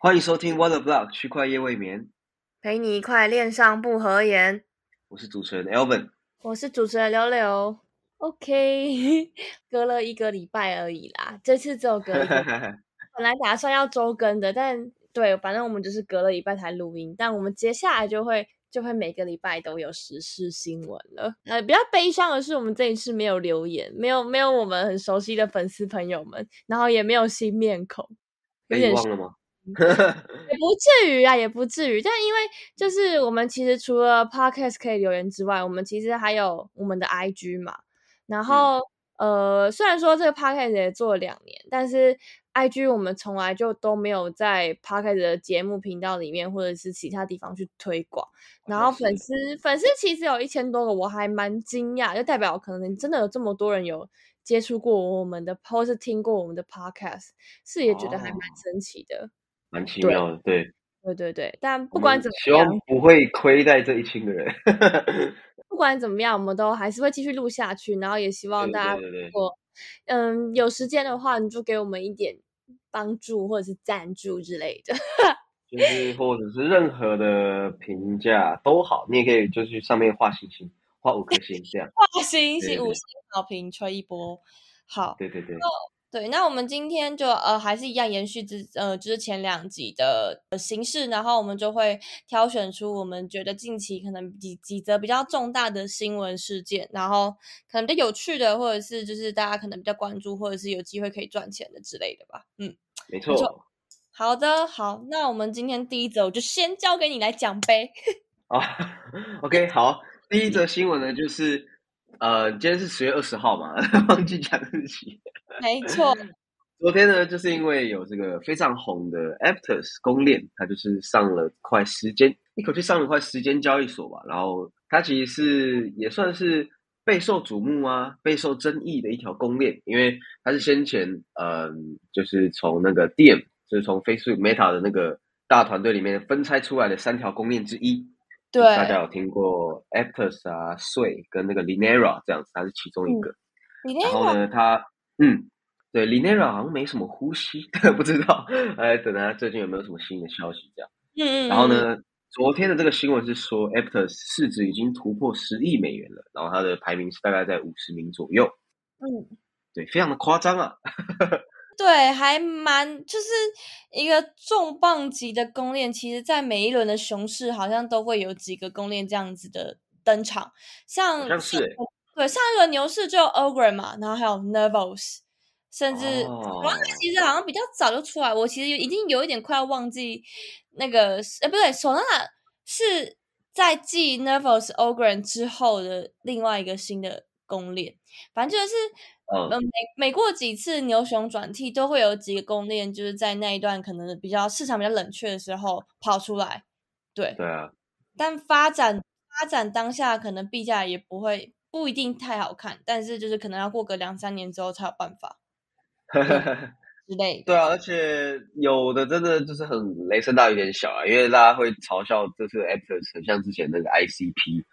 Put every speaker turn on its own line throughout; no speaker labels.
欢迎收听 Water Block 区块夜未眠，
陪你一块恋上不合言。
我是主持人 Elvin。
我是主持人柳柳。OK，隔了一个礼拜而已啦，这次只有隔一个。本来打算要周更的，但对，反正我们就是隔了一拜才录音。但我们接下来就会就会每个礼拜都有时事新闻了。呃，比较悲伤的是，我们这一次没有留言，没有没有我们很熟悉的粉丝朋友们，然后也没有新面孔，有点
忘了吗？
也不至于啊，也不至于。但因为就是我们其实除了 podcast 可以留言之外，我们其实还有我们的 IG 嘛。然后呃，虽然说这个 podcast 也做了两年，但是 IG 我们从来就都没有在 podcast 的节目频道里面或者是其他地方去推广。然后粉丝粉丝其实有一千多个，我还蛮惊讶，就代表可能真的有这么多人有接触过我们的，或是听过我们的 podcast，是也觉得还蛮神奇的。
蛮奇妙的，对，
对对对，但不管怎么
样，希望不会亏待这一千个人。
不管怎么样，我们都还是会继续录下去，然后也希望大家如果嗯有时间的话，你就给我们一点帮助或者是赞助之类的，
就是或者是任何的评价都好，你也可以就去上面画星星，画五颗星这样，
画星星五星好评吹一波，好，
对对对。
对，那我们今天就呃还是一样延续之呃之前两集的形式，然后我们就会挑选出我们觉得近期可能几几则比较重大的新闻事件，然后可能比较有趣的，或者是就是大家可能比较关注，或者是有机会可以赚钱的之类的吧。
嗯，没错。
好的，好，那我们今天第一则我就先交给你来讲呗。
啊，OK，好，第一则新闻呢就是。呃，今天是十月二十号嘛，忘记讲日期。
没错，
昨天呢，就是因为有这个非常红的 Aptos 公链，它就是上了快时间，一口气上了快时间交易所吧。然后它其实是也算是备受瞩目啊，备受争议的一条公链，因为它是先前嗯，就是从那个 DM，就是从 Facebook Meta 的那个大团队里面分拆出来的三条公链之一。
对，
大家有听过 Aptos 啊、税跟那个 Linera 这样子，它是其中一个。然后呢，它嗯，对，Linera 好像没什么呼吸，不知道。哎，等下最近有没有什么新的消息？这样。
嗯嗯。
然后呢，昨天的这个新闻是说，Aptos 市值已经突破十亿美元了，然后它的排名是大概在五十名左右。
嗯，
对，非常的夸张啊。
对，还蛮就是一个重磅级的公链，其实，在每一轮的熊市，好像都会有几个公链这样子的登场。像对上一轮牛市就 Ogre 嘛，然后还有 Nervos，甚至其实好像比较早就出来。我其实已经有一点快要忘记那个，呃，不对，Solana 是在继 Nervos Ogre 之后的另外一个新的公链，反正就是。嗯，每每过几次牛熊转替，都会有几个公链，就是在那一段可能比较市场比较冷却的时候跑出来。对
对啊，
但发展发展当下，可能币价也不会不一定太好看，但是就是可能要过个两三年之后才有办法之类。
对啊，而且有的真的就是很雷声大雨点小啊，因为大家会嘲笑这次 Aptos 很像之前那个 ICP。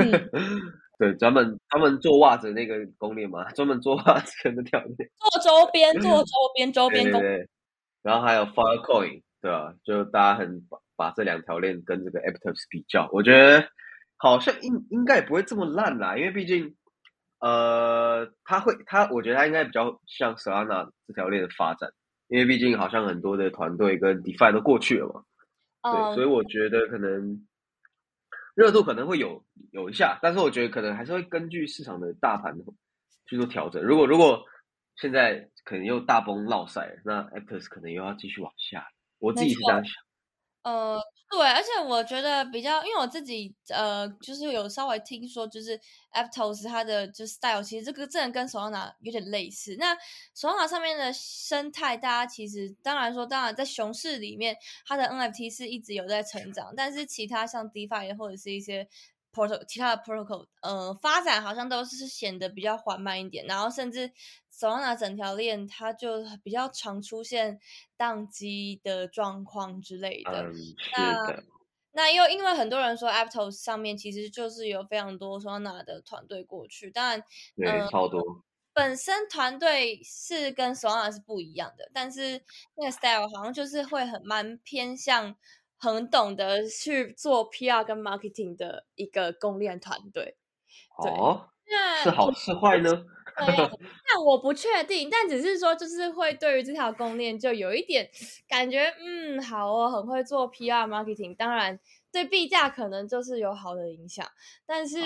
嗯。
对，专门专门做袜子那个公链嘛，专门做袜子的条链，
做周边，做周边，周边
公。对然后还有 Fire Coin，对吧？就大家很把把这两条链跟这个 Aptos 比较，我觉得好像应应该也不会这么烂啦，因为毕竟，呃，他会他，我觉得他应该比较像 Solana 这条链的发展，因为毕竟好像很多的团队跟 DeFi 都过去了嘛，对，所以我觉得可能。热度可能会有有一下，但是我觉得可能还是会根据市场的大盘去做调整。如果如果现在可能又大崩落赛，那 Aptos 可能又要继续往下。我自己是这样想。
呃，对，而且我觉得比较，因为我自己呃，就是有稍微听说，就是 Aptos 它的就 style，其实这个真的跟 Solana 有点类似。那 Solana 上面的生态，大家其实当然说，当然在熊市里面，它的 NFT 是一直有在成长，但是其他像 DeFi 或者是一些 protocol，其他的 protocol，呃，发展好像都是显得比较缓慢一点，然后甚至。Solana 整条链它就比较常出现宕机的状况之类的。那那又因为很多人说 Aptos 上面其实就是有非常多 Solana 的团队过去，当然，
对，超多。
本身团队是跟 Solana 是不一样的，但是那个 style 好像就是会很蛮偏向很懂得去做 PR 跟 marketing 的一个公链团队。
哦，是好是坏呢？
那我不确定，但只是说就是会对于这条公链就有一点感觉，嗯，好哦，很会做 PR marketing，当然。对币价可能就是有好的影响，但是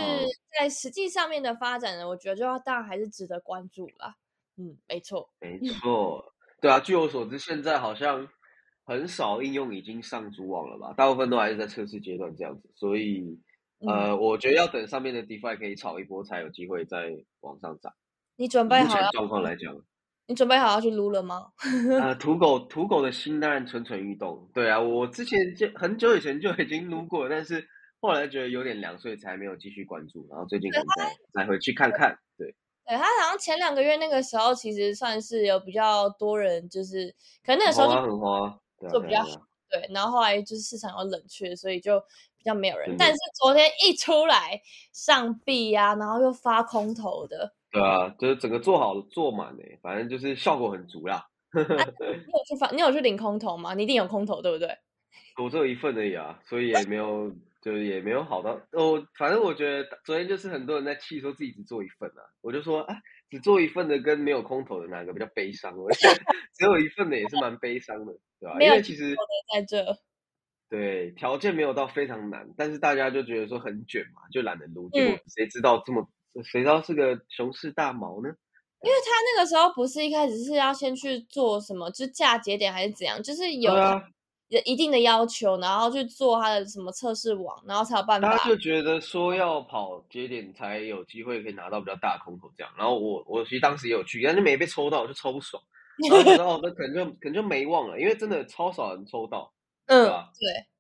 在实际上面的发展呢，我觉得就要当然还是值得关注啦。嗯，没错，
没 错，对啊，据我所知，现在好像很少应用已经上主网了吧？大部分都还是在测试阶段这样子，所以呃，我觉得要等上面的 DeFi 可以炒一波，才有机会再往上涨。
你准备好了？
状况来讲。
你准备好要去撸了吗？
呃，土狗土狗的心当然蠢蠢欲动。对啊，我之前就很久以前就已经撸过，但是后来觉得有点凉，所以才没有继续关注。然后最近可能再再回去看看。对，
对他好像前两个月那个时候，其实算是有比较多人，就是可能那个时候就
很花，
做比较好。对，然后后来就是市场又冷却，所以就比较没有人。但是昨天一出来上币呀，然后又发空头的。
对啊，就是整个做好做满诶，反正就是效果很足啦。
你有去发，你有去领空头吗？你一定有空头，对不对？
我只有一份而已啊，所以也没有，就是也没有好到。哦，反正我觉得昨天就是很多人在气，说自己只做一份啊。我就说，哎，只做一份的跟没有空投的哪个比较悲伤？我觉得只有一份的也是蛮悲伤的，对吧？因为其实
在这，
对条件没有到非常难，但是大家就觉得说很卷嘛，就懒得撸。结果谁知道这么。谁知道是个熊市大毛呢？
因为他那个时候不是一开始是要先去做什么，就价节点还是怎样，就是有一定的要求，然后去做他的什么测试网，然后才有办法。
他就觉得说要跑节点才有机会可以拿到比较大空头这样。然后我我其实当时也有去，但是没被抽到，就超不爽。然后觉得哦，那可能就可能就没忘了，因为真的超少人抽到，
对
吧？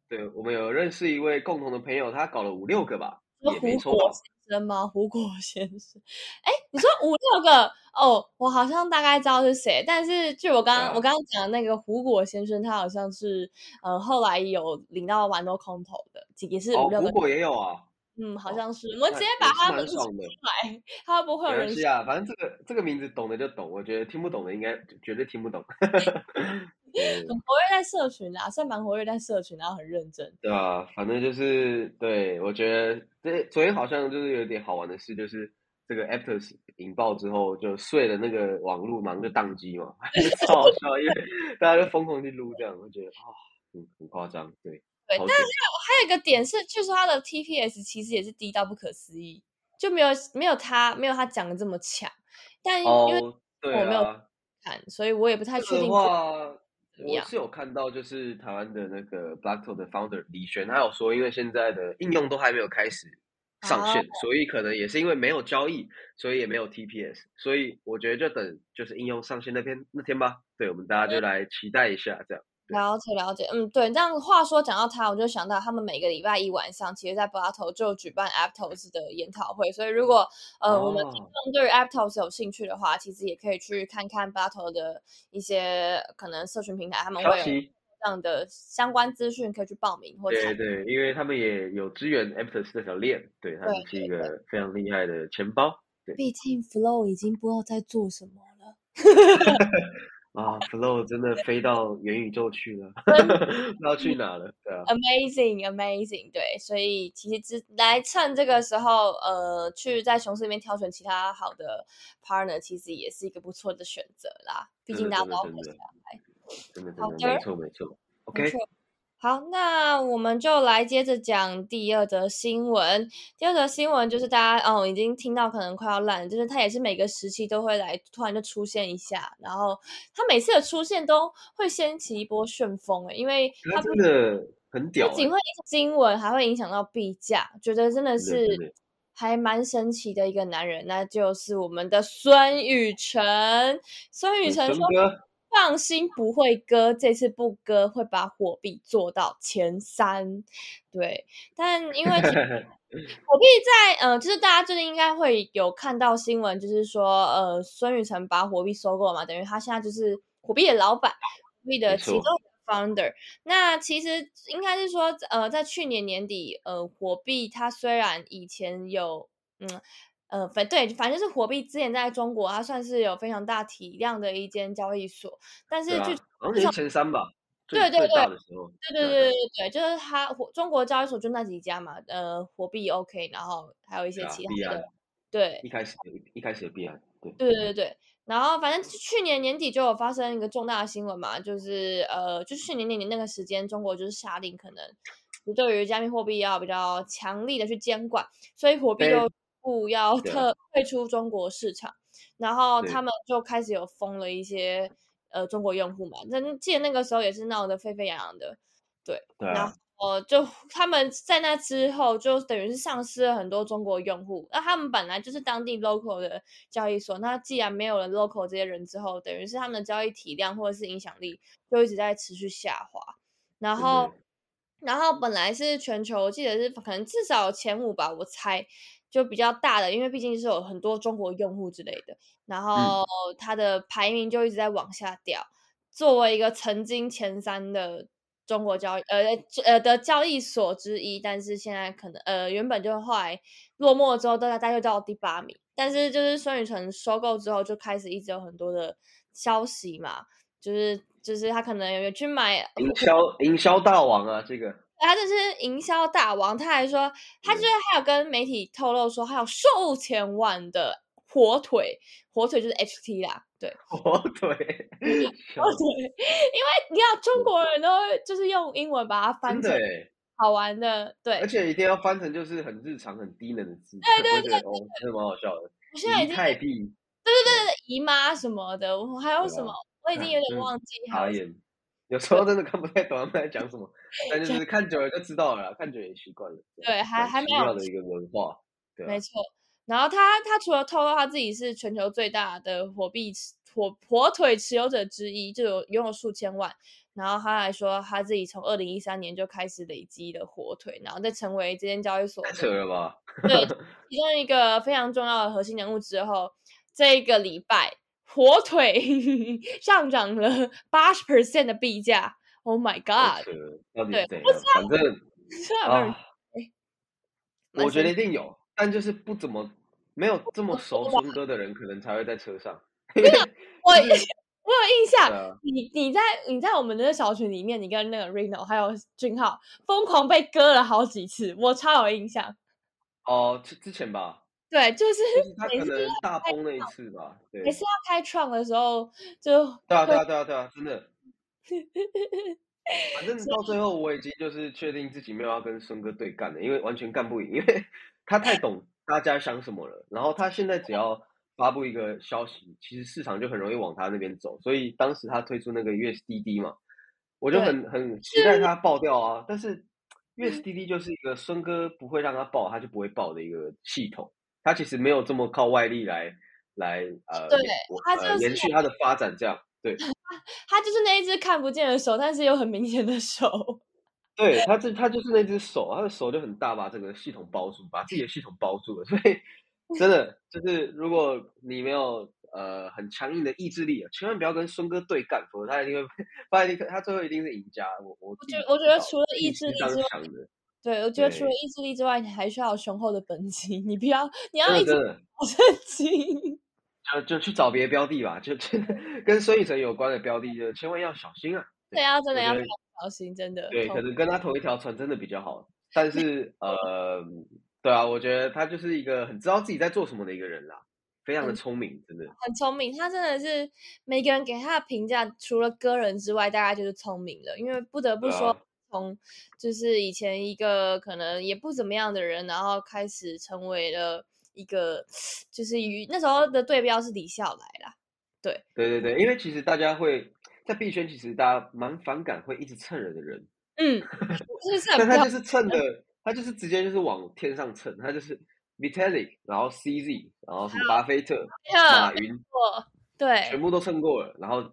对，对我们有认识一位共同的朋友，他搞了五六个吧，也没抽到。
生吗？胡果先生？哎，你说五六个哦，我好像大概知道是谁。但是就我刚刚我刚刚讲的那个胡果先生，他好像是呃后来有领到蛮多空投的，也是五六个。
胡果也有啊。
嗯，好像是。我们直接把他名字出来，他不会有人。
是啊，反正这个这个名字懂的就懂，我觉得听不懂的应该绝对听不懂。
很活跃在社群啊，算蛮活跃在社群，然后很认真。
对啊，反正就是对，我觉得这昨天好像就是有点好玩的事，就是这个 Aptos 引爆之后，就碎了那个网络，忙着宕机嘛，超好笑，因为大家就疯狂去撸这样，我觉得啊，很很夸张，对。
对，但是还有一个点是，据说它的 TPS 其实也是低到不可思议，就没有没有他没有他讲的这么强。但因为我没有看，所以我也不太确定。
我是有看到，就是台湾的那个 Blackto 的 founder 李璇，他有说，因为现在的应用都还没有开始上线，所以可能也是因为没有交易，所以也没有 TPS，所以我觉得就等就是应用上线那天那天吧。对，我们大家就来期待一下，这样。
了解了解，嗯，对，这样话说讲到他，我就想到他们每个礼拜一晚上，其实在 Blackto 就举办 Aptos 的研讨会，所以如果呃我们听众对 Aptos 有兴趣的话，其实也可以去看看 Blackto 的一些可能社群平台，他们会有这样的相关资讯可以去报名。或
对对，因为他们也有支援 Aptos 这条链，对，它是一个非常厉害的钱包。对，
毕竟 Flow 已经不知道在做什么了。
啊，Flow 真的飞到元宇宙去了，不知道去哪了，对啊。
Amazing，Amazing，对，所以其实只来趁这个时候，呃，去在熊市里面挑选其他好的 partner，其实也是一个不错的选择啦。毕竟大家都活下
来，真的真的没错没错，OK。
好，那我们就来接着讲第二则新闻。第二则新闻就是大家哦已经听到可能快要烂，就是它也是每个时期都会来突然就出现一下，然后它每次的出现都会掀起一波旋风诶，因为它
真的很屌，
不仅会新闻，还会影响到币价，觉得真的是还蛮神奇的一个男人，那就是我们的孙雨辰。孙雨辰说。放心，不会割。这次不割，会把火币做到前三。对，但因为火币 在呃，就是大家最近应该会有看到新闻，就是说呃，孙宇晨把火币收购嘛，等于他现在就是火币的老板，火币的其中 founder。那其实应该是说，呃，在去年年底，呃，火币它虽然以前有嗯。呃，反对，反正就是火币之前在中国，它算是有非常大体量的一间交易所，但是就
好像前三吧。
对对对，
对
对对对对对，就是它火中国交易所就那几家嘛，呃，火币 OK，然后还有一些其他的，对，
一开始一开始的币安，对
对对对，然后反正去年年底就有发生一个重大的新闻嘛，就是呃，就是去年年底那个时间，中国就是下令可能对于加密货币要比较强力的去监管，所以火币就不要特退出中国市场，然后他们就开始有封了一些。呃，中国用户嘛，那记得那个时候也是闹得沸沸扬扬的，对。然后就他们在那之后，就等于是丧失了很多中国用户。那他们本来就是当地 local 的交易所，那既然没有了 local 这些人之后，等于是他们的交易体量或者是影响力就一直在持续下滑。然后，然后本来是全球，我记得是可能至少前五吧，我猜。就比较大的，因为毕竟是有很多中国用户之类的，然后它的排名就一直在往下掉。作为一个曾经前三的中国交易呃呃的交易所之一，但是现在可能呃原本就后来落寞之后，大概大概到第八名。但是就是孙宇晨收购之后，就开始一直有很多的消息嘛，就是就是他可能有去买
营销营销大王啊，这个。
他就是营销大王，他还说，他就是还有跟媒体透露说，还有数千万的火腿，火腿就是 HT 啦，对，
火腿，
火腿，因为你看中国人都就是用英文把它翻成好玩的，对，
而且一定要翻成就是很日常、很低能的字，
对对对，
真的蛮好笑的。
我现在已经
太币，
对对对对，姨妈什么的，我还有什么，我已经有点忘记，还有。
有时候真的看不太懂他们在讲什么，但就是看久了就知道了，看久也习惯了。
对，还还没有
的一个文化，对，
没错。然后他他除了透露他自己是全球最大的火币火火腿持有者之一，就有拥有数千万。然后他还说他自己从二零一三年就开始累积的火腿，然后再成为这间交易所
扯了吧？
对，其中一个非常重要的核心人物之后，这个礼拜。火腿 上涨了八十 percent 的币价，Oh my god！
对，反正啊，我觉得一定有，但就是不怎么没有这么熟孙哥的人，可能才会在车上。
我我有印象，你你在你在我们的小群里面，你跟那个 Reno 还有俊浩疯狂被割了好几次，我超有印象。
哦，之之前吧。
对，就是
他可能大崩那一次吧，对，
每次要开创的时候就
对啊对啊对啊对啊，真的，反正到最后我已经就是确定自己没有要跟孙哥对干了，因为完全干不赢，因为 他太懂大家想什么了。然后他现在只要发布一个消息，其实市场就很容易往他那边走。所以当时他推出那个 USDD 嘛，我就很很期待他爆掉啊。但是 USDD 就是一个孙哥不会让他爆，他就不会爆的一个系统。他其实没有这么靠外力来来呃，
对，他就是
延续他的发展，这样对。
他就是那一只看不见的手，但是有很明显的手。
对，他这他就是那只手，他的手就很大，把整个系统包住，把自己的系统包住了。所以 真的就是，如果你没有呃很强硬的意志力，千万不要跟孙哥对干，否则他一定会，发现他最后一定是赢家。我我
我觉我觉得除了意志力之外。对，我觉得除了意志力之外，你还需要雄厚的本金。你不要，你要一直保证金。
就就去找别的标的吧，就真的跟孙宇晨有关的标的，就千万要小心啊。
对啊，真的要小心，真的。
对，可能跟他同一条船真的比较好。但是呃，对啊，我觉得他就是一个很知道自己在做什么的一个人啦，非常的聪明，真的。
很聪明，他真的是每个人给他的评价，除了个人之外，大概就是聪明了。因为不得不说。从就是以前一个可能也不怎么样的人，然后开始成为了一个，就是与那时候的对标是李笑来啦。对
对对对，因为其实大家会在币圈，其实大家蛮反感会一直蹭人的人。
嗯，
但他就是蹭的，他就是直接就是往天上蹭，他就是 Vitalik，然后 CZ，然后什么巴菲特、马云，
对，
全部都蹭过了，然后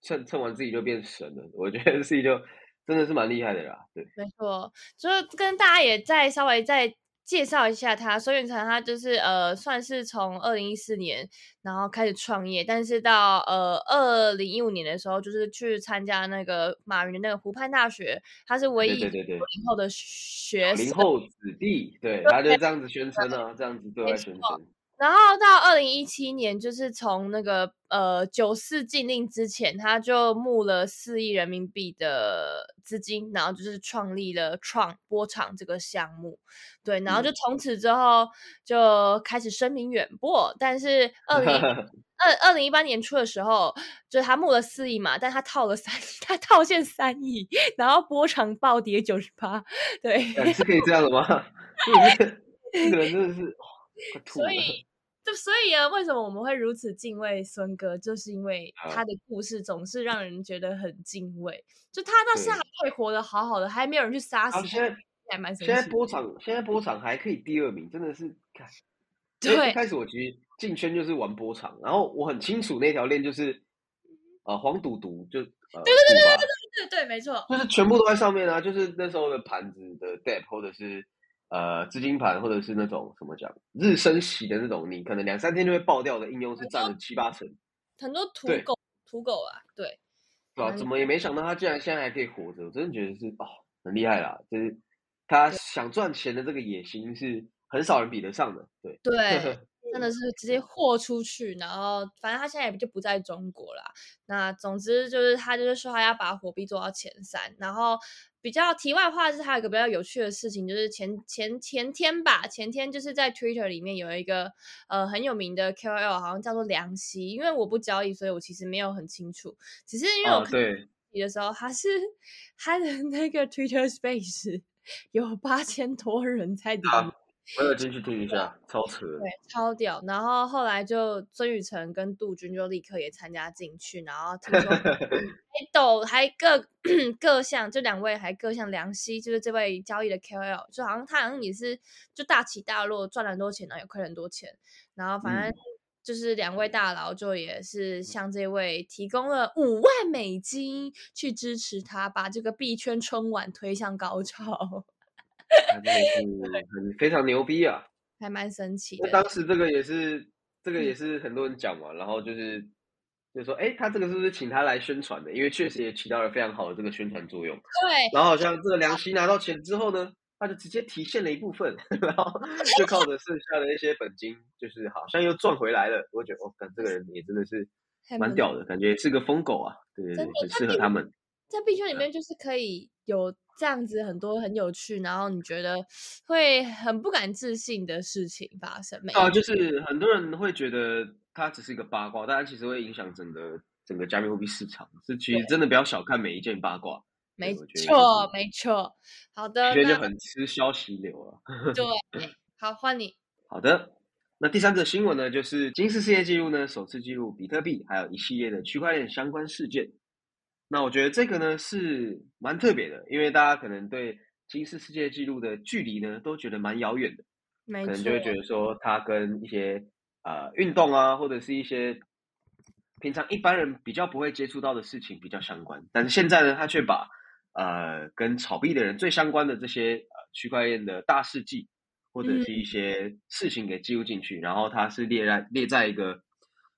蹭蹭完自己就变神了。我觉得自己就。真的是蛮厉害的啦，对，
没错，就是跟大家也再稍微再介绍一下他，孙远成，他就是呃，算是从二零一四年然后开始创业，但是到呃二零一五年的时候，就是去参加那个马云的那个湖畔大学，他是唯一
对对对
零后的学
零后子弟，对，他就这样子宣称啊，这样子对外宣称。
然后到二零一七年，就是从那个呃九四禁令之前，他就募了四亿人民币的资金，然后就是创立了创波场这个项目，对，然后就从此之后就开始声名远播。但是 二零二二零一八年初的时候，就是他募了四亿嘛，但他套了三，他套现三亿，然后波场暴跌九十八，对，
是可以这样的吗？这个人真的是。
所以，就所以啊，为什么我们会如此敬畏孙哥？就是因为他的故事总是让人觉得很敬畏。就他到现在还可以活得好好的，还没有人去杀死他，
现在
还蛮
现在波场，现在波场还可以第二名，真的是看。
对，
一开始我其实进圈就是玩波场，然后我很清楚那条链就是呃黄赌毒，就呃
对对对对对对对对，没错，
就是全部都在上面啊，就是那时候的盘子的 depth 或者是。呃，资金盘或者是那种什么讲日升息的那种，你可能两三天就会爆掉的应用是占了七八成，
很多土狗土狗啊，对，
对啊，怎么也没想到他竟然现在还可以活着，我真的觉得是哦，很厉害啦，就是他想赚钱的这个野心是很少人比得上的，对。
对，真的是直接豁出去，然后反正他现在也就不在中国啦。那总之就是他就是说他要把火币做到前三，然后。比较题外话是，还有一个比较有趣的事情，就是前前前天吧，前天就是在 Twitter 里面有一个呃很有名的 KOL，好像叫做梁希，因为我不交易，所以我其实没有很清楚。只是因为我看的时候，他是他的那个 Twitter Space 有八千多人在里面。
我有进去听一下，超扯，
对，超屌。然后后来就孙宇晨跟杜军就立刻也参加进去，然后听说 还抖还各 各项，就两位还各项梁希，就是这位交易的 KOL，就好像他好像也是就大起大落，赚了很多钱呢，也亏了很多钱。然后反正就是两位大佬就也是向这位提供了五万美金去支持他，把这个币圈春晚推向高潮。
真的是 很非常牛逼啊，
还蛮神奇。那
当时这个也是，这个也是很多人讲嘛，然后就是就说，哎，他这个是不是请他来宣传的？因为确实也起到了非常好的这个宣传作用。
对。
然后好像这个梁希拿到钱之后呢，他就直接提现了一部分，然后就靠着剩下的一些本金，就是好像又赚回来了。我觉得，哦，感这个人也真的是蛮屌的，感觉是个疯狗啊，对对对，很适合他们。
在币圈里面，就是可以有。这样子很多很有趣，然后你觉得会很不敢置信的事情发生没？
啊，就是很多人会觉得它只是一个八卦，但它其实会影响整个整个加密货币市场。是其实真的不要小看每一件八卦。
没错，没错。好的，
觉得就很吃消息流啊。
对，好，换你。
好的，那第三则新闻呢，就是金氏世界纪录呢首次记录比特币，还有一系列的区块链相关事件。那我觉得这个呢是蛮特别的，因为大家可能对金氏世界纪录的距离呢都觉得蛮遥远的，可能就会觉得说它跟一些呃运动啊，或者是一些平常一般人比较不会接触到的事情比较相关。但是现在呢，他却把呃跟炒币的人最相关的这些呃区块链的大事迹或者是一些事情给记录进去，然后它是列在列在一个。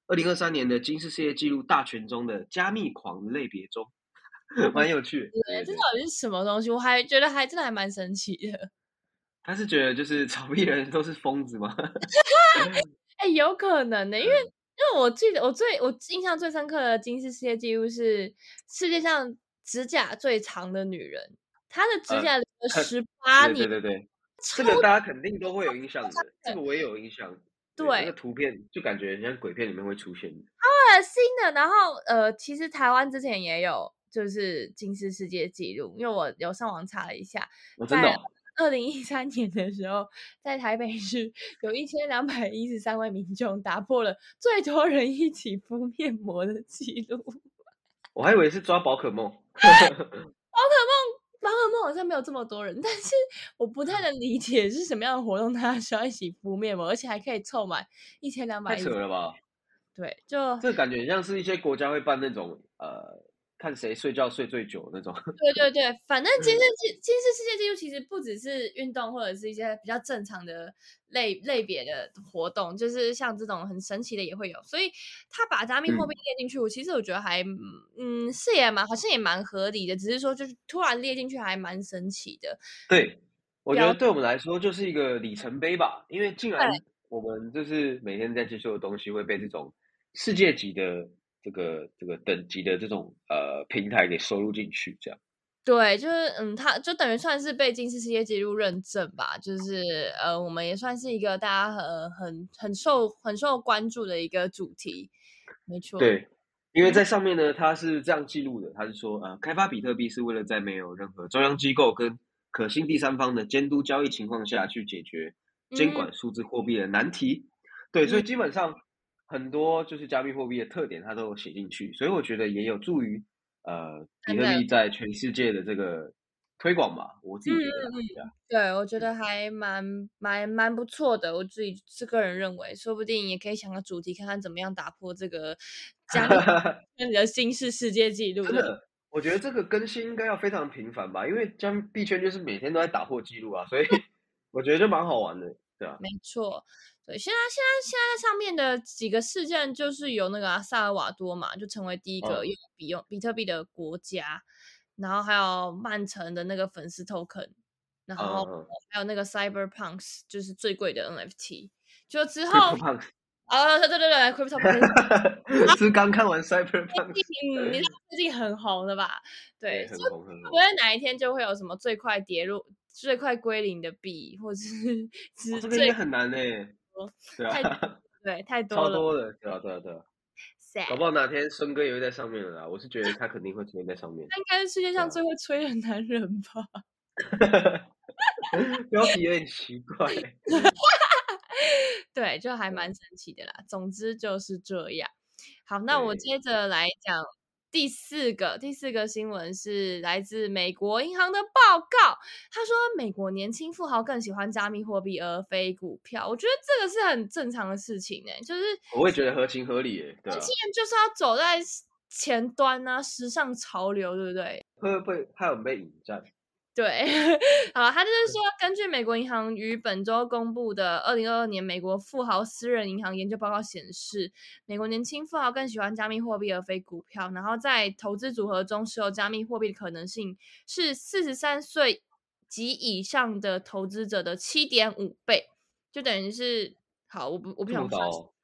二零二三年的金氏世界纪录大全中的加密狂类别中，蛮有趣。
对，这到底是什么东西？我还觉得还真的还蛮神奇的。
他是觉得就是炒币人都是疯子吗？
哎，有可能的，因为因为我记得我最我印象最深刻的金氏世界纪录是世界上指甲最长的女人，她的指甲留了十八年。
对对对，这个大家肯定都会有印象的。这个我也有印象。对，那个图片就感觉像鬼片里面会出现
新的。然后呃，其实台湾之前也有，就是金氏世界纪录，因为我有上网查了一下，
在
二零一三年的时候，在台北市有一千两百一十三位民众打破了最多人一起敷面膜的记录。
我还以为是抓宝可梦。
宝可梦。好像没有这么多人，但是我不太 能理解是什么样的活动，他需要一起敷面膜，而且还可以凑满一千两百。
太扯了吧？
对，就
这感觉像是一些国家会办那种呃。看谁睡觉睡最久那种。
对对对，反正金世纪金世世界纪录其实不只是运动或者是一些比较正常的类类别的活动，就是像这种很神奇的也会有。所以他把加密货币列进去，我其实我觉得还嗯是也蛮好像也蛮合理的，只是说就是突然列进去还蛮神奇的。
对，我觉得对我们来说就是一个里程碑吧，因为竟然我们就是每天在接受的东西会被这种世界级的这个这个等级的这种呃平台给收录进去，这样。
对，就是嗯，他就等于算是被金氏世界纪录认证吧，就是呃，我们也算是一个大家很很很受很受关注的一个主题，没错。
对，因为在上面呢，他是这样记录的，他是说呃，开发比特币是为了在没有任何中央机构跟可信第三方的监督交易情况下去解决监管数字货币的难题。对，所以基本上很多就是加密货币的特点，它都有写进去，所以我觉得也有助于。呃，比特币在全世界的这个推广吧，我自己觉得，
对，我觉得还蛮蛮蛮不错的。我自己是个人认为，说不定也可以想个主题，看看怎么样打破这个 加密的新式世界纪录。
真的，我觉得这个更新应该要非常频繁吧，因为加密币圈就是每天都在打破纪录啊，所以 我觉得就蛮好玩的，对啊，
没错。对，现在现在现在上面的几个事件，就是有那个萨尔瓦多嘛，就成为第一个用比用比特币的国家，然后还有曼城的那个粉丝 token，然后还有那个 Cyberpunks，就是最贵的 NFT，就之后啊，对对对对，Crypto，
是刚看完 Cyberpunks，
嗯，你 最近很红的吧？
对，很红很红。
不会哪一天就会有什么最快跌入、最快归零的币，或者是
这个也很难呢。对
啊，对，太多
了，超多的，对啊，对啊，对啊。搞不好哪天孙哥也会在上面了啦，我是觉得他肯定会出现在上面。
他应该是世界上最会吹的男人吧？
标题有点奇怪。
对，就还蛮神奇的啦。总之就是这样。好，那我接着来讲。第四个，第四个新闻是来自美国银行的报告。他说，美国年轻富豪更喜欢加密货币而非股票。我觉得这个是很正常的事情哎，就是
我会觉得合情合理哎。年
轻人就是要走在前端啊，时尚潮流，对不对？
会不会还有被引战？
对，好，他就是说，根据美国银行于本周公布的二零二二年美国富豪私人银行研究报告显示，美国年轻富豪更喜欢加密货币而非股票。然后在投资组合中持有加密货币的可能性是四十三岁及以上的投资者的七点五倍，就等于是好，我不我不想说。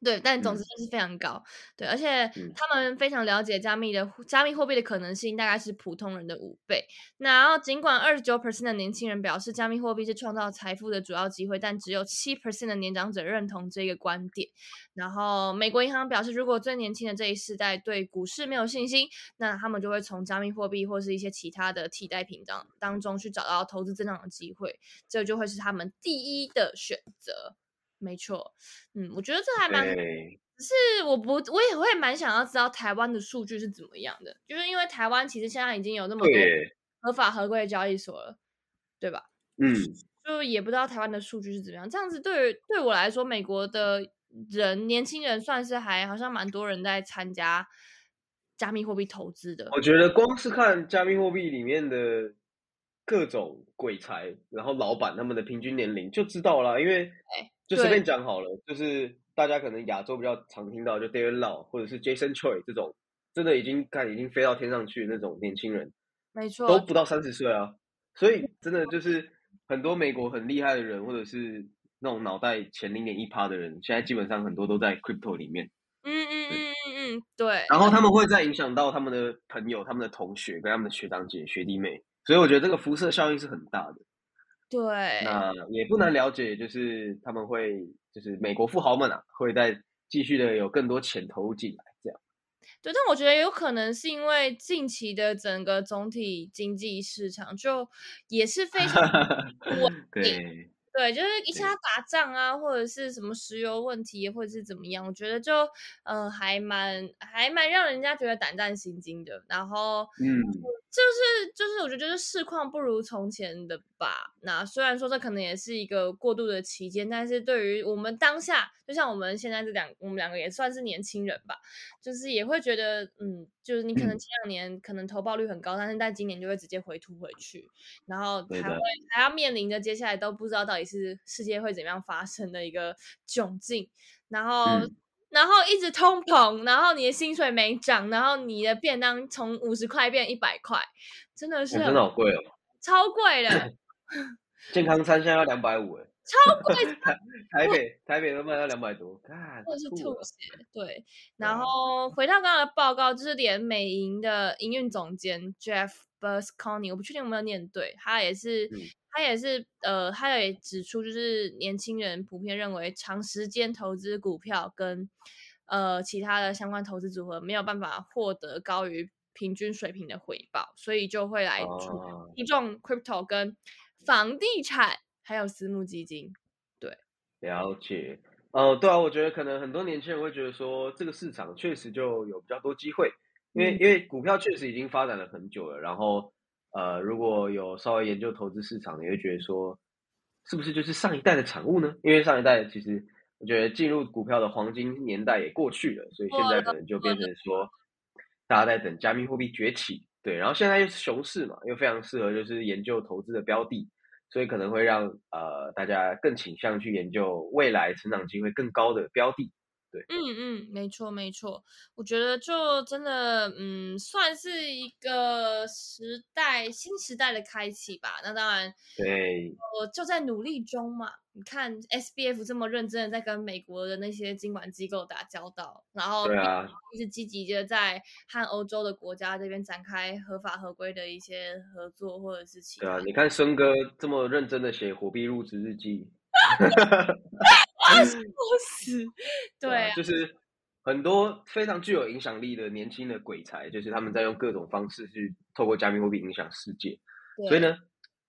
对，但总之就是非常高，对，而且他们非常了解加密的加密货币的可能性，大概是普通人的五倍。那尽管二十九 percent 的年轻人表示加密货币是创造财富的主要机会，但只有七 percent 的年长者认同这个观点。然后美国银行表示，如果最年轻的这一世代对股市没有信心，那他们就会从加密货币或是一些其他的替代品当当中去找到投资增长的机会，这就会是他们第一的选择。没错，嗯，我觉得这还蛮，只是我不，我也会蛮想要知道台湾的数据是怎么样的，就是因为台湾其实现在已经有那么多合法合规的交易所了，对吧？
嗯，
就也不知道台湾的数据是怎么样。这样子对对我来说，美国的人年轻人算是还好像蛮多人在参加加密货币投资的。
我觉得光是看加密货币里面的各种鬼才，然后老板他们的平均年龄就知道了，因为。就随便讲好了，就是大家可能亚洲比较常听到，就 David Lau 或者是 Jason Choi 这种，真的已经看已经飞到天上去那种年轻人，
没错，
都不到三十岁啊。所以真的就是很多美国很厉害的人，或者是那种脑袋前零点一趴的人，现在基本上很多都在 Crypto 里面。
嗯嗯嗯嗯嗯，对。
然后他们会再影响到他们的朋友、他们的同学跟他们的学长姐、学弟妹，所以我觉得这个辐射效应是很大的。
对，
那也不难了解，就是他们会，就是美国富豪们啊，会再继续的有更多钱投入进来，这样。
对，但我觉得有可能是因为近期的整个总体经济市场就也是非常 稳定。对，就是一下打仗啊，或者是什么石油问题，或者是怎么样，我觉得就呃还蛮还蛮让人家觉得胆战心惊的。然后
嗯，
就是就是我觉得就是市况不如从前的吧。那虽然说这可能也是一个过渡的期间，但是对于我们当下，就像我们现在这两我们两个也算是年轻人吧，就是也会觉得嗯，就是你可能前两年可能投报率很高，但是在今年就会直接回吐回去，然后还会还要面临着接下来都不知道到底。是世界会怎么样发生的一个窘境，然后，然后一直通膨，然后你的薪水没涨，然后你的便当从五十块变一百块，真的是
真的好贵哦，
超贵的。
健康餐现在要两百五哎，
超贵。
台北台北都卖到两百多，看，
或是吐血。对，然后回到刚刚的报告，就是连美银的营运总监 Jeff Busconi，我不确定有没有念对，他也是，他也是，呃，他也指出，就是年轻人普遍认为长时间投资股票跟呃其他的相关投资组合没有办法获得高于平均水平的回报，所以就会来注重 crypto 跟房地产。还有私募基金，对，
了解。呃，对啊，我觉得可能很多年轻人会觉得说，这个市场确实就有比较多机会，因为因为股票确实已经发展了很久了。然后，呃，如果有稍微研究投资市场，你会觉得说，是不是就是上一代的产物呢？因为上一代其实我觉得进入股票的黄金年代也过去了，所以现在可能就变成说，大家在等加密货币崛起。对，然后现在又是熊市嘛，又非常适合就是研究投资的标的。所以可能会让呃大家更倾向去研究未来成长机会更高的标的，对，
嗯嗯，没错没错，我觉得就真的嗯算是一个时代新时代的开启吧。那当然，
对，
我就在努力中嘛。你看 S B F 这么认真的在跟美国的那些监管机构打交道，然后
对啊，
一直积极的在和欧洲的国家这边展开合法合规的一些合作，或者是其
他。对啊，你看孙哥这么认真的写火币入职日记，
啊，死！对，
就是很多非常具有影响力的年轻的鬼才，就是他们在用各种方式去透过加密货币影响世界，所以呢，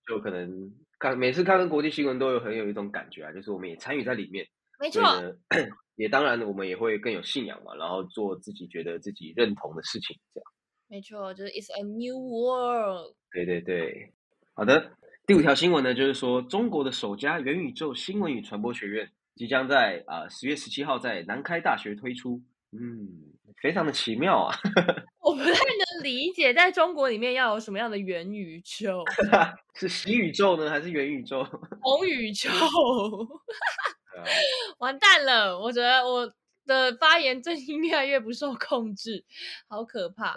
就可能。看每次看跟国际新闻都有很有一种感觉啊，就是我们也参与在里面，
没错，
也当然我们也会更有信仰嘛，然后做自己觉得自己认同的事情，这样。
没错，就是 It's a new world。
对对对，好的。第五条新闻呢，就是说中国的首家元宇宙新闻与传播学院即将在啊十月十七号在南开大学推出，嗯，非常的奇妙啊。
我不太能理解，在中国里面要有什么样的元宇宙？
是习宇宙呢，还是元宇宙？
红宇宙？完蛋了！我觉得我的发言最近越来越不受控制，好可怕。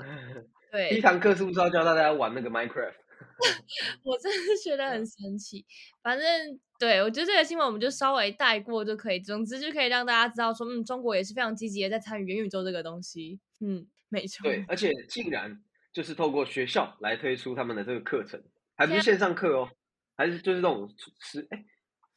对，
第一堂课是不是要教大家玩那个 Minecraft？
我真的觉得很神奇。反正对我觉得这个新闻我们就稍微带过就可以，总之就可以让大家知道说，嗯，中国也是非常积极的在参与元宇宙这个东西。嗯。没错，
对，而且竟然就是透过学校来推出他们的这个课程，还不是线上课哦，还是就是这种实哎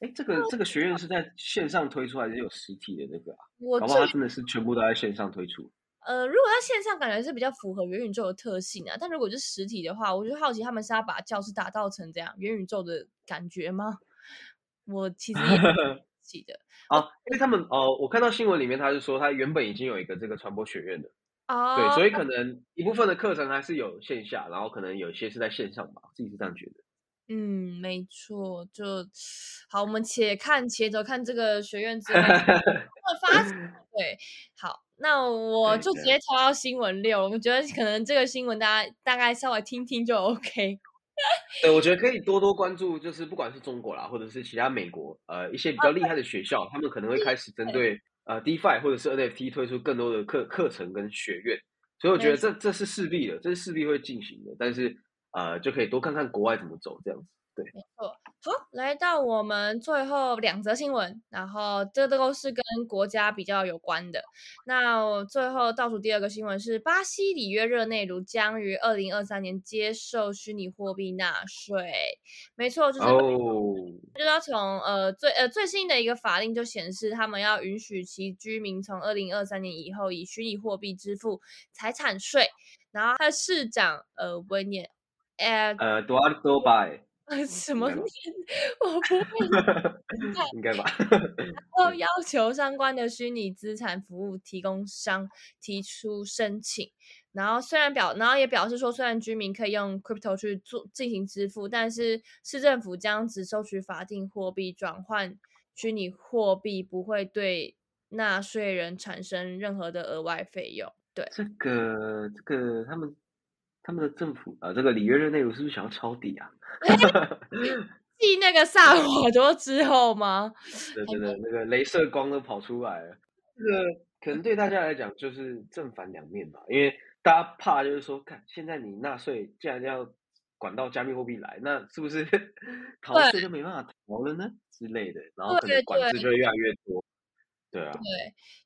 哎，这个这个学院是在线上推出还是有实体的那个啊？
我
搞不好他真的是全部都在线上推出。
呃，如果在线上感觉是比较符合元宇宙的特性啊，但如果是实体的话，我就好奇他们是要把教室打造成这样元宇宙的感觉吗？我其实也 记得
啊，因为他们哦，我看到新闻里面他是说他原本已经有一个这个传播学院的。
哦，
对，所以可能一部分的课程还是有线下，然后可能有些是在线上吧，自己是这样觉得。
嗯，没错，就好，我们且看且走，看这个学院之后 发对，好，那我就直接跳到新闻六，我们觉得可能这个新闻大家大概稍微听听就 OK。
对，我觉得可以多多关注，就是不管是中国啦，或者是其他美国，呃，一些比较厉害的学校，他们可能会开始针对。呃，DeFi 或者是 NFT 推出更多的课课程跟学院，所以我觉得这这是势必的，这是势必会进行的。但是，呃，就可以多看看国外怎么走这样子。对，
没错。好，来到我们最后两则新闻，然后这都是跟国家比较有关的。那最后倒数第二个新闻是，巴西里约热内卢将于二零二三年接受虚拟货币纳税。没错，就是就要从呃最呃最新的一个法令就显示，他们要允许其居民从二零二三年以后以虚拟货币支付财产税。然后他的市长呃维涅
呃呃多尔多拜。
什么念？我不会，
应该吧。
然 后要求相关的虚拟资产服务提供商提出申请，然后虽然表，然后也表示说，虽然居民可以用 crypto 去做进行支付，但是市政府将只收取法定货币转换虚拟货币，不会对纳税人产生任何的额外费用。对，
这个这个他们。他们的政府啊，这个里约热内卢是不是想要抄底啊？
继那个萨尔瓦多之后吗？
对对对，那个镭射光都跑出来了。这个可能对大家来讲就是正反两面吧，因为大家怕就是说，看现在你纳税，既然要管到加密货币来，那是不是 逃税就没办法逃了呢之类的？然后可能管制就会越来越多。对啊，
对，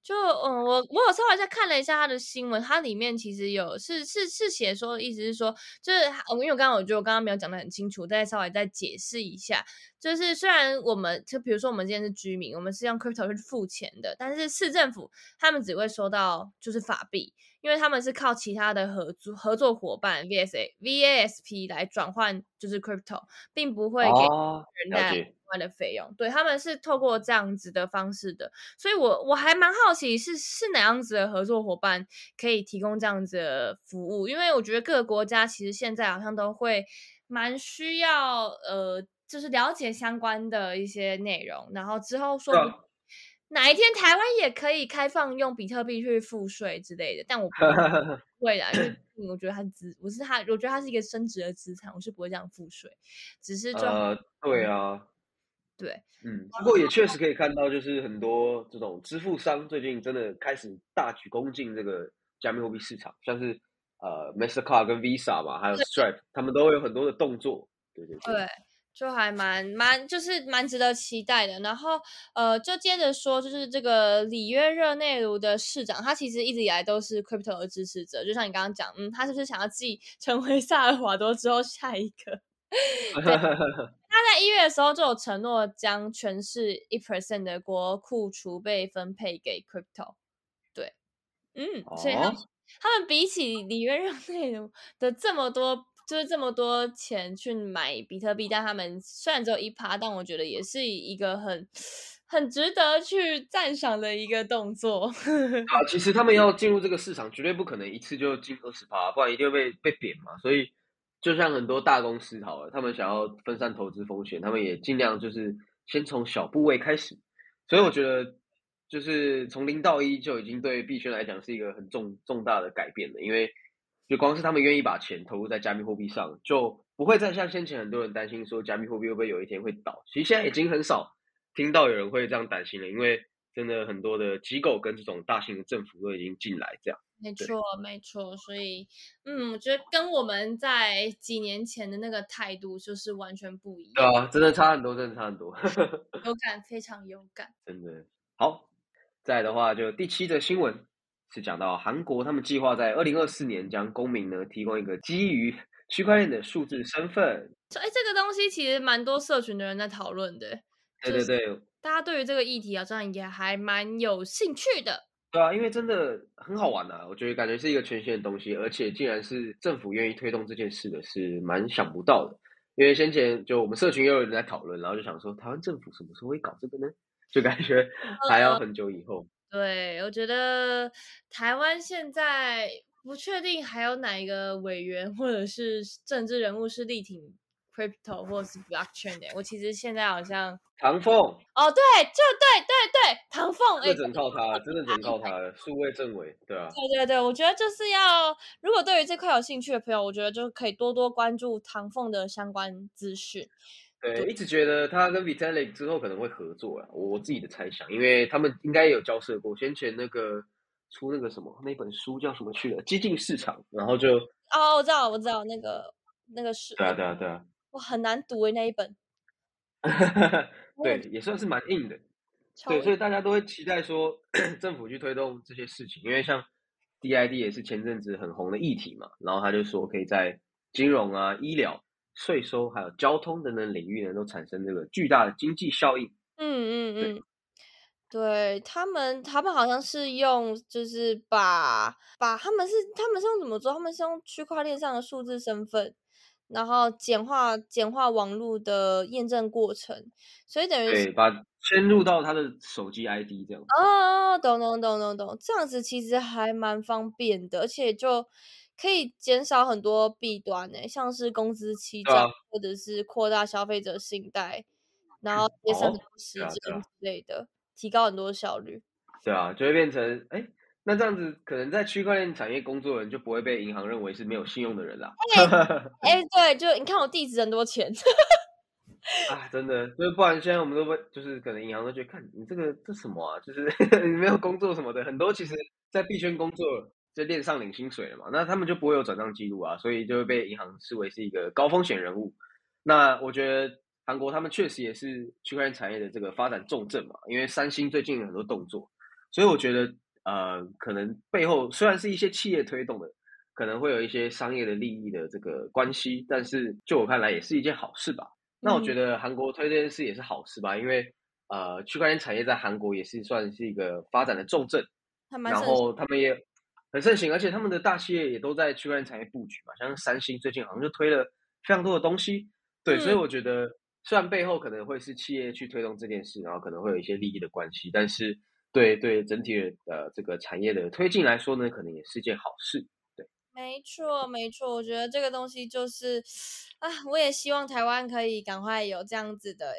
就嗯，我我有稍微再看了一下他的新闻，它里面其实有是是是写说，意思是说，就是因为我刚刚我觉得我刚刚没有讲的很清楚，再稍微再解释一下，就是虽然我们就比如说我们今天是居民，我们是用 crypto 去付钱的，但是市政府他们只会收到就是法币。因为他们是靠其他的合作合作伙伴 VSA VASP 来转换，就是 crypto，并不会给人带额外的费用。对他们是透过这样子的方式的，所以我我还蛮好奇是是哪样子的合作伙伴可以提供这样子的服务，因为我觉得各个国家其实现在好像都会蛮需要呃，就是了解相关的一些内容，然后之后说。哪一天台湾也可以开放用比特币去付税之类的，但我不 会的，因为我觉得它资，我是它，我觉得它是一个升值的资产，我是不会这样付税。只是就
呃，对啊，
对，
嗯，不过也确实可以看到，就是很多这种支付商最近真的开始大举攻进这个加密货币市场，像是呃，Mastercard 跟 Visa 嘛，还有 Stripe，他们都会有很多的动作，对对
对。就还蛮蛮，就是蛮值得期待的。然后，呃，就接着说，就是这个里约热内卢的市长，他其实一直以来都是 crypto 的支持者。就像你刚刚讲，嗯，他是不是想要继 成为萨尔瓦多之后下一个？他在一月的时候就有承诺，将全市一 percent 的国库储备分配给 crypto。对，嗯，所以他他们比起里约热内卢的这么多。就是这么多钱去买比特币，但他们虽然只有一趴，但我觉得也是一个很很值得去赞赏的一个动作。
啊，其实他们要进入这个市场，绝对不可能一次就进二十趴，不然一定会被被贬嘛。所以，就像很多大公司好了，他们想要分散投资风险，他们也尽量就是先从小部位开始。所以我觉得，就是从零到一就已经对币圈来讲是一个很重重大的改变了，因为。就光是他们愿意把钱投入在加密货币上，就不会再像先前很多人担心说加密货币会不会有一天会倒。其实现在已经很少听到有人会这样担心了，因为真的很多的机构跟这种大型的政府都已经进来这样。
没错，没错。所以，嗯，我觉得跟我们在几年前的那个态度就是完全不一样。
对啊，真的差很多，真的差很多。
有感，非常有感。
真的好。再的话，就第七则新闻。是讲到韩国，他们计划在二零二四年将公民呢提供一个基于区块链的数字身份。
哎，这个东西其实蛮多社群的人在讨论的。
对对对，
大家对于这个议题好像也还蛮有兴趣的。
对啊，因为真的很好玩啊，我觉得感觉是一个全新的东西，而且竟然是政府愿意推动这件事的，是蛮想不到的。因为先前就我们社群也有人在讨论，然后就想说，台湾政府什么时候会搞这个呢？就感觉还要很久以后。
对，我觉得台湾现在不确定还有哪一个委员或者是政治人物是力挺 crypto 或者是 blockchain 的。我其实现在好像
唐凤
哦，对，就对对对，唐凤，
真的整靠他，真的整靠他，数位政委，对啊，
对对对，我觉得就是要，如果对于这块有兴趣的朋友，我觉得就可以多多关注唐凤的相关资讯。
对，一直觉得他跟 Vitalik 之后可能会合作啊，我自己的猜想，因为他们应该有交涉过，先前那个出那个什么那本书叫什么去了，激进市场，然后就
哦，我知道，我知道那个那个是，
对啊，对啊，对啊，
我，很难读诶那一本，
对，也算是蛮硬的，对，所以大家都会期待说 政府去推动这些事情，因为像 DID 也是前阵子很红的议题嘛，然后他就说可以在金融啊、医疗。税收还有交通等等领域呢，都产生这个巨大的经济效应。
嗯嗯嗯，对他们，他们好像是用，就是把把他们是他们是用怎么做？他们是用区块链上的数字身份，然后简化简化网络的验证过程，所以等于
对把迁入到他的手机 ID 这样。
哦，懂懂懂懂懂，这样子其实还蛮方便的，而且就。可以减少很多弊端呢，像是工资欺诈，或者是扩大消费者信贷，然后节省很多时间之类的，提高很多效率。
对啊，就会变成哎，那这样子可能在区块链产业工作的人就不会被银行认为是没有信用的人啦。
哎，对，就你看我地址很多钱。
啊，真的，就是不然现在我们都会，就是可能银行都觉得看你这个这什么啊，就是 你没有工作什么的，很多其实在币圈工作。在链上领薪水了嘛，那他们就不会有转账记录啊，所以就会被银行视为是一个高风险人物。那我觉得韩国他们确实也是区块链产业的这个发展重镇嘛，因为三星最近有很多动作，所以我觉得呃，可能背后虽然是一些企业推动的，可能会有一些商业的利益的这个关系，但是就我看来也是一件好事吧。那我觉得韩国推这件事也是好事吧，因为呃，区块链产业在韩国也是算是一个发展的重镇，然后他们也很盛行，而且他们的大企业也都在区块链产业布局嘛，像三星最近好像就推了非常多的东西，对，所以我觉得虽然背后可能会是企业去推动这件事，然后可能会有一些利益的关系，但是对对整体的这个产业的推进来说呢，可能也是件好事。
没错，没错，我觉得这个东西就是啊，我也希望台湾可以赶快有这样子的，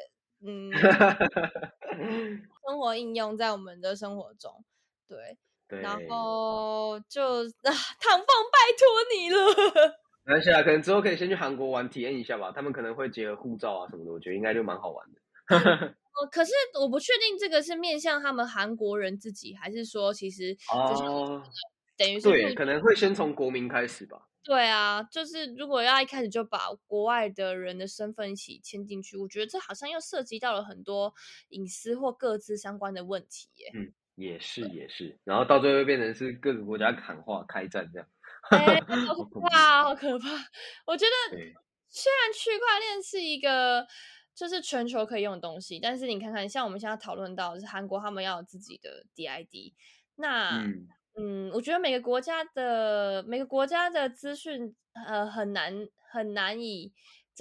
嗯，生活应用在我们的生活中，对，然后就啊，唐凤，拜托你了。
那现在可能之后可以先去韩国玩，体验一下吧。他们可能会结合护照啊什么的，我觉得应该就蛮好玩的。
哦，可是我不确定这个是面向他们韩国人自己，还是说其实就是。等于是
对，可能会先从国民开始吧。
对啊，就是如果要一开始就把国外的人的身份一起签进去，我觉得这好像又涉及到了很多隐私或各自相关的问题耶。
嗯，也是也是，然后到最后变成是各个国家喊话开战这样。
哎，好可怕，好可怕！我觉得虽然区块链是一个就是全球可以用的东西，但是你看看，像我们现在讨论到是韩国他们要有自己的 DID，那。嗯，我觉得每个国家的每个国家的资讯，呃，很难很难以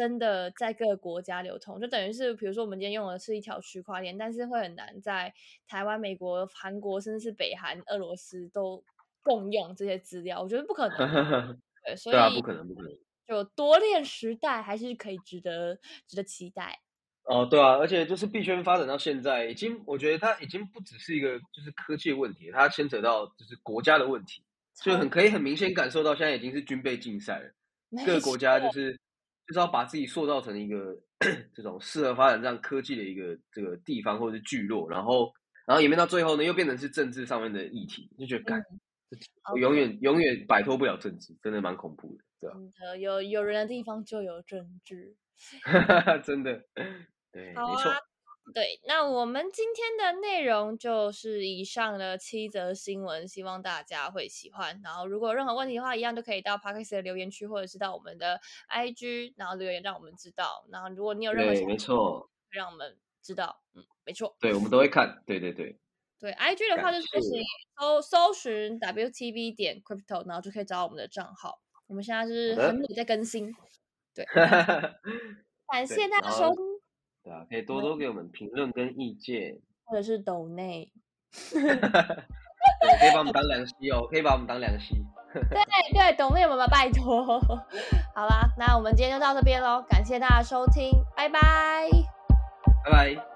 真的在各个国家流通。就等于是，比如说我们今天用的是一条区块链，但是会很难在台湾、美国、韩国，甚至是北韩、俄罗斯都共用这些资料。我觉得不可能。对，所以
不可能，不可能。
就多链时代还是可以值得值得期待。
哦，对啊，而且就是币圈发展到现在，已经我觉得它已经不只是一个就是科技问题，它牵扯到就是国家的问题，就很可以很明显感受到现在已经是军备竞赛了，各个国家就是就是要把自己塑造成一个 这种适合发展这样科技的一个这个地方或者是聚落，然后然后演变到最后呢，又变成是政治上面的议题，就觉得干，我永远永远摆脱不了政治，真的蛮恐怖的，对吧？
有有人的地方就有政治。
真的，对，没错，
对。那我们今天的内容就是以上的七则新闻，希望大家会喜欢。然后，如果有任何问题的话，一样都可以到 p a r k s 的留言区，或者是到我们的 IG，然后留言让我们知道。然后，如果你有任何，
没错，
让我们知道。嗯，没错，
对，我们都会看。对对对，
对，IG 的话就是搜搜寻 WTV 点 Crypto，然后就可以找到我们的账号。我们现在是很努力在更新。对，感谢大家收听。
对啊，可以多多给我们评论跟意见，
或者是抖内，
对，可以把我们当良心哦，可以把我们当良心。
对对，抖内我们拜托。好啦，那我们今天就到这边喽，感谢大家收听，拜拜，
拜拜。